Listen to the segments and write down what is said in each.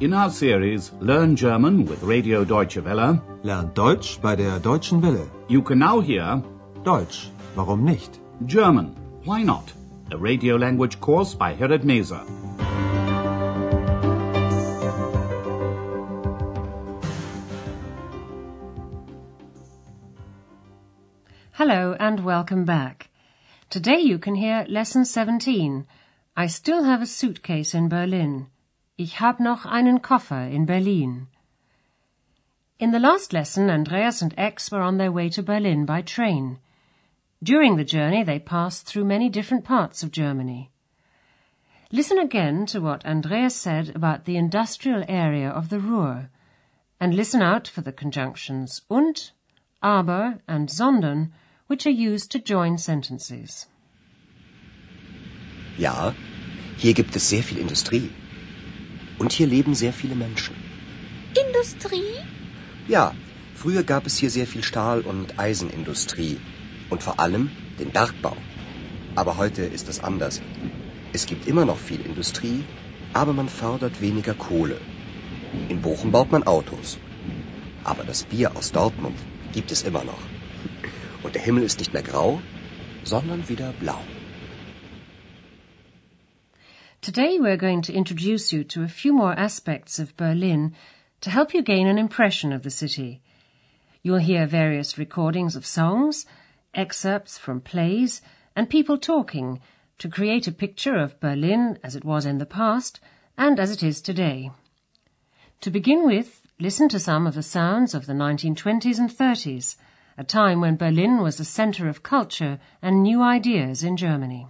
In our series Learn German with Radio Deutsche Welle, Lernt Deutsch bei der Deutschen Welle. you can now hear Deutsch, warum nicht? German, Why Not? A radio language course by Herrad Meese. Hello and welcome back. Today you can hear Lesson 17. I still have a suitcase in Berlin. Ich hab noch einen Koffer in Berlin. In the last lesson, Andreas and X were on their way to Berlin by train. During the journey, they passed through many different parts of Germany. Listen again to what Andreas said about the industrial area of the Ruhr, and listen out for the conjunctions und, aber, and sondern, which are used to join sentences. Ja, hier gibt es sehr viel Industrie. Und hier leben sehr viele Menschen. Industrie? Ja, früher gab es hier sehr viel Stahl- und Eisenindustrie. Und vor allem den Bergbau. Aber heute ist es anders. Es gibt immer noch viel Industrie, aber man fördert weniger Kohle. In Bochum baut man Autos. Aber das Bier aus Dortmund gibt es immer noch. Und der Himmel ist nicht mehr grau, sondern wieder blau. Today we're going to introduce you to a few more aspects of Berlin to help you gain an impression of the city. You'll hear various recordings of songs, excerpts from plays, and people talking to create a picture of Berlin as it was in the past and as it is today. To begin with, listen to some of the sounds of the 1920s and 30s, a time when Berlin was a center of culture and new ideas in Germany.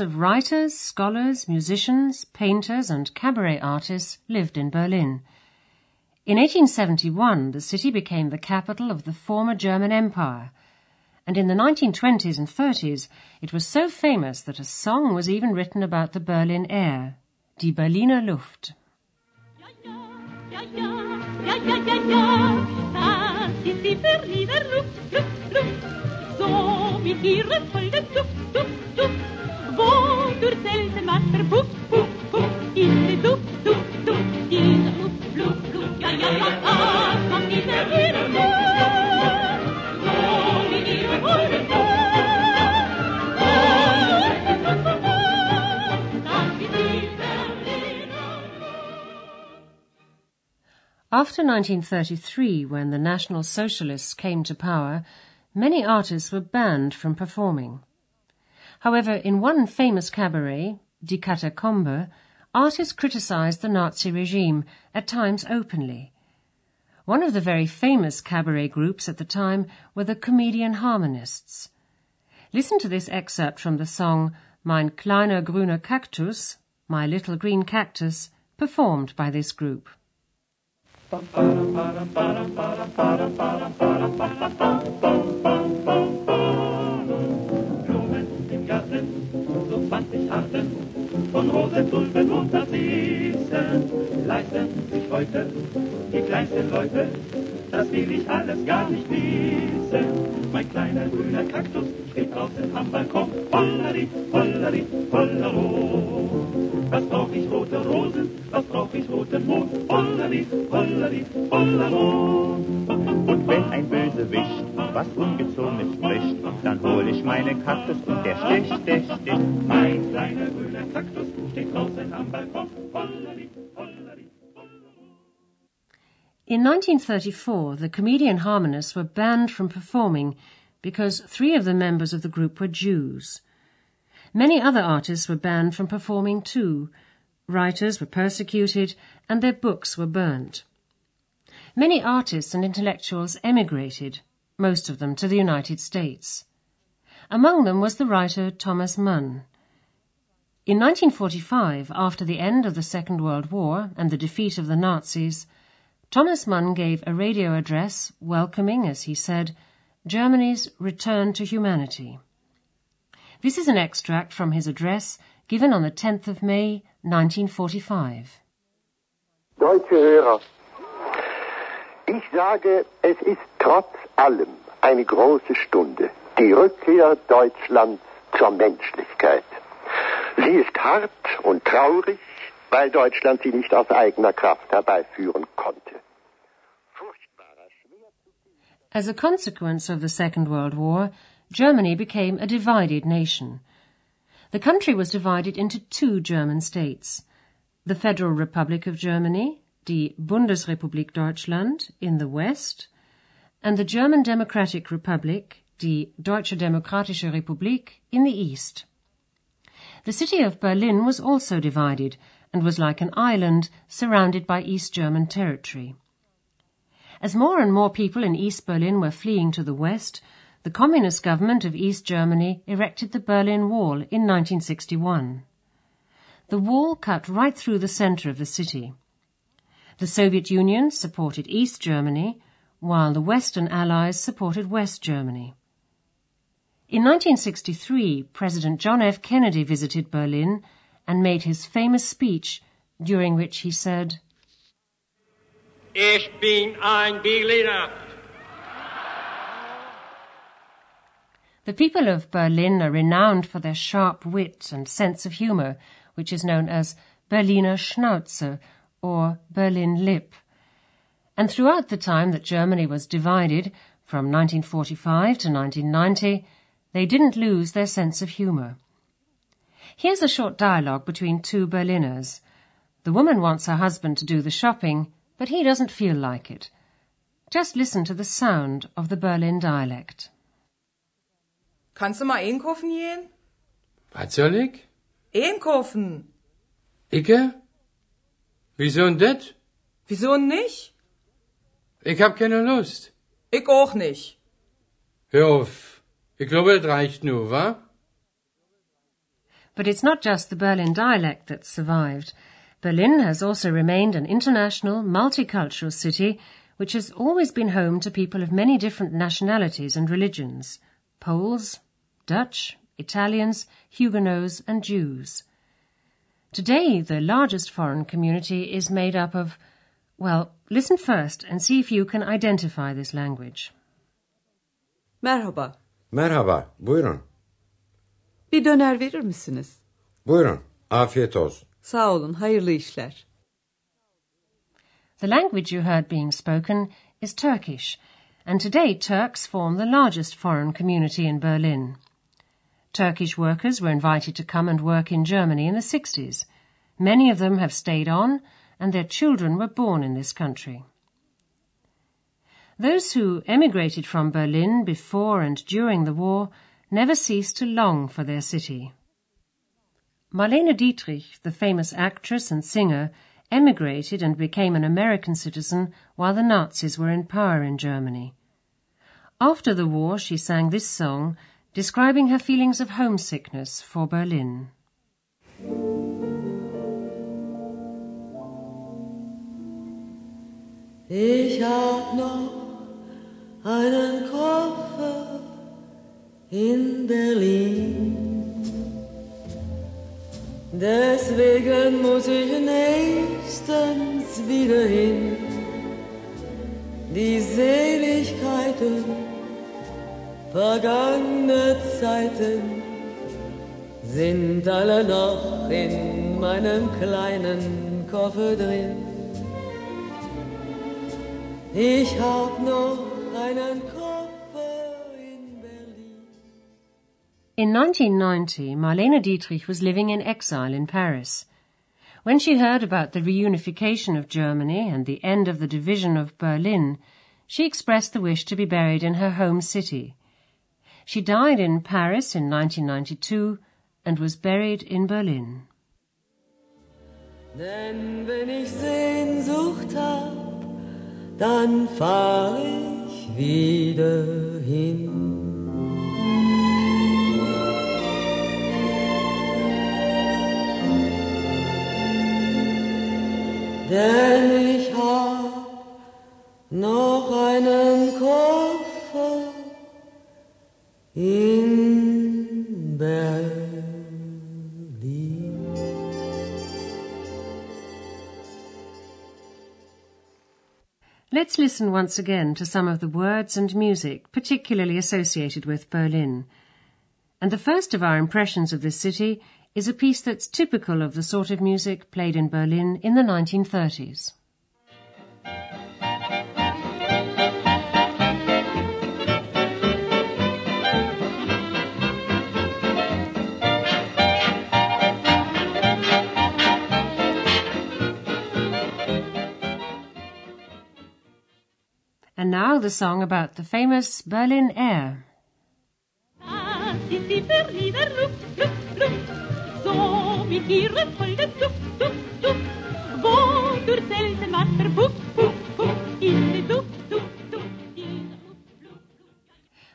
Of writers, scholars, musicians, painters, and cabaret artists lived in Berlin. In 1871, the city became the capital of the former German Empire, and in the 1920s and 30s, it was so famous that a song was even written about the Berlin air, Die Berliner Luft. Ja, ja, ja, in Luft, Luft, Luft. Ja, ja, ja, das ist die Berliner After 1933, when the National Socialists came to power, many artists were banned from performing. However, in one famous cabaret, Die Katakombe, artists criticized the Nazi regime, at times openly. One of the very famous cabaret groups at the time were the Comedian Harmonists. Listen to this excerpt from the song Mein kleiner grüner Kaktus, My Little Green Cactus, performed by this group. Von Rosetulpen und leisten sich heute die kleinsten Leute, das will ich alles gar nicht wissen. Mein kleiner grüner Kaktus steht draußen am Balkon, hollari, hollari, hollero. Was brauch ich rote Rosen, was brauch ich roten Mond, hollari, hollari, hollero. Und wenn ein Bösewicht was Ungezogenes spricht, dann hol ich meinen Kaktus und der sticht, der sticht. Mein kleiner grüner Kaktus steht draußen am Balkon, hollari, hollari. In 1934, the comedian harmonists were banned from performing because three of the members of the group were Jews. Many other artists were banned from performing too. Writers were persecuted and their books were burnt. Many artists and intellectuals emigrated, most of them to the United States. Among them was the writer Thomas Mann. In 1945, after the end of the Second World War and the defeat of the Nazis, Thomas Mann gave a radio address welcoming, as he said, Germany's return to humanity. This is an extract from his address given on the 10th of May 1945. Deutsche Hörer, ich sage, es ist trotz allem eine große Stunde, die Rückkehr Deutschlands zur Menschlichkeit. Sie ist hart und traurig, weil Deutschland sie nicht aus eigener Kraft herbeiführen konnte. As a consequence of the Second World War, Germany became a divided nation. The country was divided into two German states. The Federal Republic of Germany, die Bundesrepublik Deutschland, in the west, and the German Democratic Republic, die Deutsche Demokratische Republik, in the east. The city of Berlin was also divided and was like an island surrounded by East German territory. As more and more people in East Berlin were fleeing to the west, the Communist government of East Germany erected the Berlin Wall in 1961. The wall cut right through the center of the city. The Soviet Union supported East Germany, while the Western Allies supported West Germany. In 1963, President John F. Kennedy visited Berlin and made his famous speech, during which he said, Ich bin ein Berliner. The people of Berlin are renowned for their sharp wit and sense of humor, which is known as Berliner Schnauze or Berlin Lip. And throughout the time that Germany was divided, from 1945 to 1990, they didn't lose their sense of humor. Here's a short dialogue between two Berliners. The woman wants her husband to do the shopping, but he doesn't feel like it. Just listen to the sound of the Berlin dialect. Kannst du mal einkaufen gehen? Was soll ich? Einkaufen. Icke? Wieso denn das? Wieso nicht? Ich hab keine Lust. Ich auch nicht. Hör auf. Ich glaube, das reicht nur, wa? But it's not just the Berlin dialect that's survived. Berlin has also remained an international, multicultural city which has always been home to people of many different nationalities and religions Poles, Dutch, Italians, Huguenots, and Jews. Today, the largest foreign community is made up of, well, listen first and see if you can identify this language. Merhaba. Merhaba, buyurun. Bir döner verir misiniz? Buyurun, afiyet olsun. Sağ olun, hayırlı işler. The language you heard being spoken is Turkish, and today Turks form the largest foreign community in Berlin. Turkish workers were invited to come and work in Germany in the 60s. Many of them have stayed on, and their children were born in this country. Those who emigrated from Berlin before and during the war never ceased to long for their city. Marlene Dietrich, the famous actress and singer, emigrated and became an American citizen while the Nazis were in power in Germany. After the war, she sang this song, describing her feelings of homesickness for Berlin. Ich hab noch einen Koffer in Berlin. Deswegen muss ich nächstens wieder hin. Die Seligkeiten vergangene Zeiten sind alle noch in meinem kleinen Koffer drin. Ich hab noch einen Koffer in Berlin. In 1990, Marlene Dietrich was living in exile in Paris. When she heard about the reunification of Germany and the end of the division of Berlin, she expressed the wish to be buried in her home city. She died in Paris in 1992 and was buried in Berlin. Denn wenn ich Sehnsucht hab, dann fahr ich wieder hin. Denn ich hab noch einen Kopf Let's listen once again to some of the words and music particularly associated with Berlin. And the first of our impressions of this city is a piece that's typical of the sort of music played in Berlin in the 1930s. And now the song about the famous Berlin Air.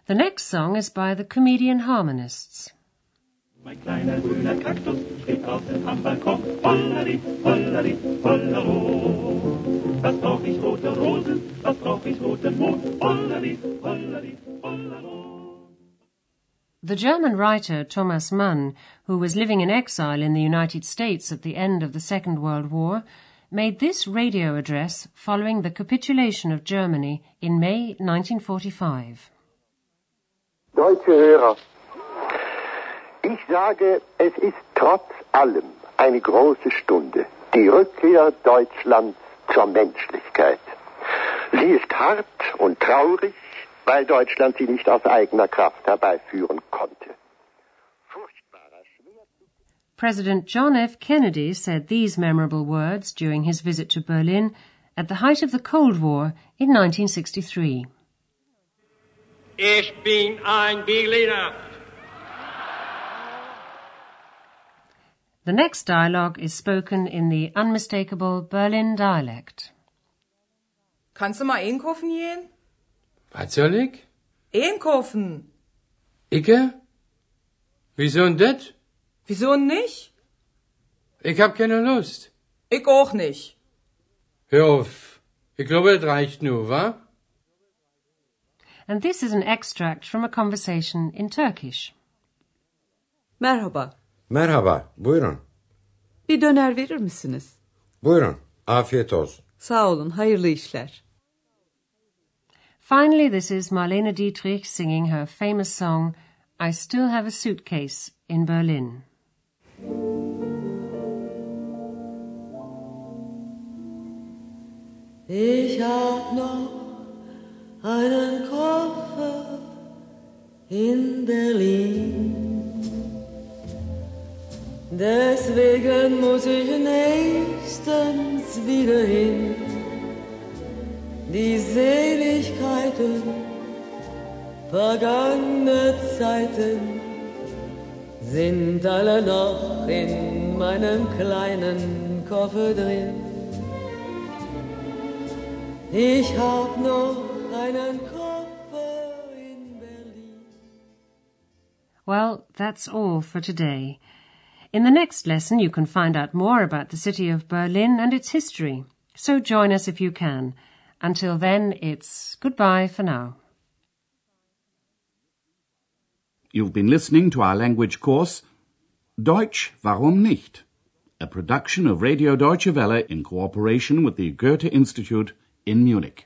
The next song is by the comedian harmonists. Mein kleiner grüner Kaktus steht draußen am Balkon. Hollari, hollari, hollero. Was brauch ich rote Rosen, was brauch ich roten Mond. Hollari, hollari, hollero. The German writer Thomas Mann, who was living in exile in the United States at the end of the Second World War, made this radio address following the capitulation of Germany in May 1945. Deutsche Hörer, ich sage, es ist trotz allem eine große Stunde, die Rückkehr Deutschlands zur Menschlichkeit. Sie ist hart und traurig, weil Deutschland sie nicht aus eigener Kraft herbeiführen konnte. President John F. Kennedy said these memorable words during his visit to Berlin at the height of the Cold War in 1963. Ich bin ein Berliner. The next dialogue is spoken in the unmistakable Berlin dialect. Kannst du mal einkaufen gehen? Was soll ich? Einkaufen. Icke? Wieso denn das? Wieso nicht? Ich hab keine Lust. Ich auch nicht. Hör auf. Ich glaube, das reicht nur, wa? And this is an extract from a conversation in Turkish. Merhaba. Merhaba, buyurun. Bir döner verir misiniz? Buyurun, afiyet olsun. Sağ olun, hayırlı işler. Finally, this is Marlene Dietrich singing her famous song, I Still Have a Suitcase in Berlin. Ich hab noch einen Koffer in Berlin. Deswegen muss ich nächstens wieder hin. Die Seligkeiten vergangener Zeiten sind alle noch in meinem kleinen Koffer drin. Ich hab noch einen Koffer in Berlin. Well, that's all for today. In the next lesson, you can find out more about the city of Berlin and its history. So join us if you can. Until then, it's goodbye for now. You've been listening to our language course, Deutsch, warum nicht? A production of Radio Deutsche Welle in cooperation with the Goethe Institute in Munich.